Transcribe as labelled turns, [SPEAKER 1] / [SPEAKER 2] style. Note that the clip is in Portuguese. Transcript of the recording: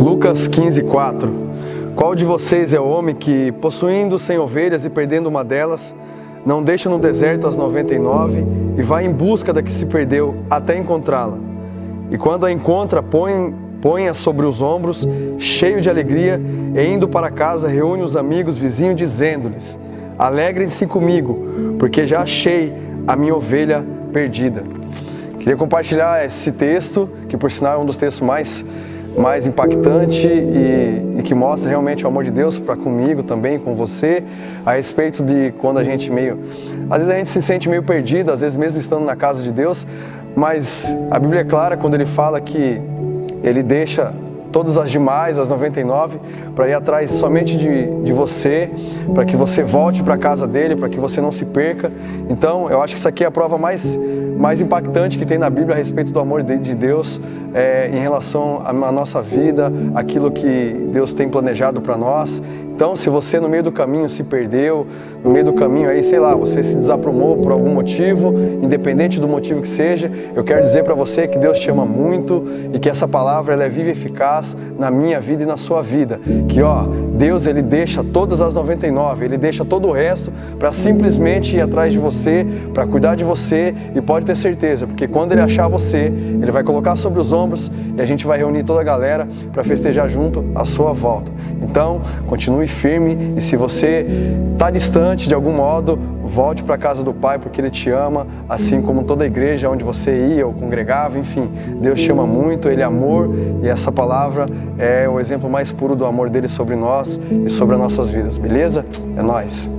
[SPEAKER 1] Lucas 15, 4 Qual de vocês é o homem que, possuindo cem ovelhas e perdendo uma delas, não deixa no deserto as noventa e nove e vai em busca da que se perdeu até encontrá-la? E quando a encontra, põe, põe-a sobre os ombros, cheio de alegria, e indo para casa, reúne os amigos vizinhos, dizendo-lhes: Alegrem-se comigo, porque já achei a minha ovelha perdida. Queria compartilhar esse texto, que por sinal é um dos textos mais mais impactante e, e, que mostra realmente o amor de Deus para comigo também, com você, a respeito de quando a gente meio. Às vezes a gente se sente meio perdido, às vezes mesmo estando na casa de Deus, mas a Bíblia é clara quando ele fala que ele deixa todas as demais, as 99, para ir atrás somente de, de você, para que você volte para a casa dele, para que você não se perca. Então, eu acho que isso aqui é a prova mais mais impactante que tem na Bíblia a respeito do amor de Deus é, em relação à nossa vida, aquilo que Deus tem planejado para nós. Então, se você no meio do caminho se perdeu, no meio do caminho aí, sei lá, você se desaprumou por algum motivo, independente do motivo que seja, eu quero dizer para você que Deus te ama muito e que essa palavra ela é viva e eficaz na minha vida e na sua vida. Que ó, Deus ele deixa todas as 99, ele deixa todo o resto para simplesmente ir atrás de você, para cuidar de você e pode ter certeza, porque quando ele achar você, ele vai colocar sobre os ombros e a gente vai reunir toda a galera para festejar junto a sua volta. Então, continue continue firme e se você está distante de algum modo, volte para a casa do Pai porque Ele te ama, assim como toda a igreja onde você ia ou congregava, enfim, Deus te ama muito, Ele é amor e essa palavra é o exemplo mais puro do amor dele sobre nós e sobre as nossas vidas, beleza? É nós.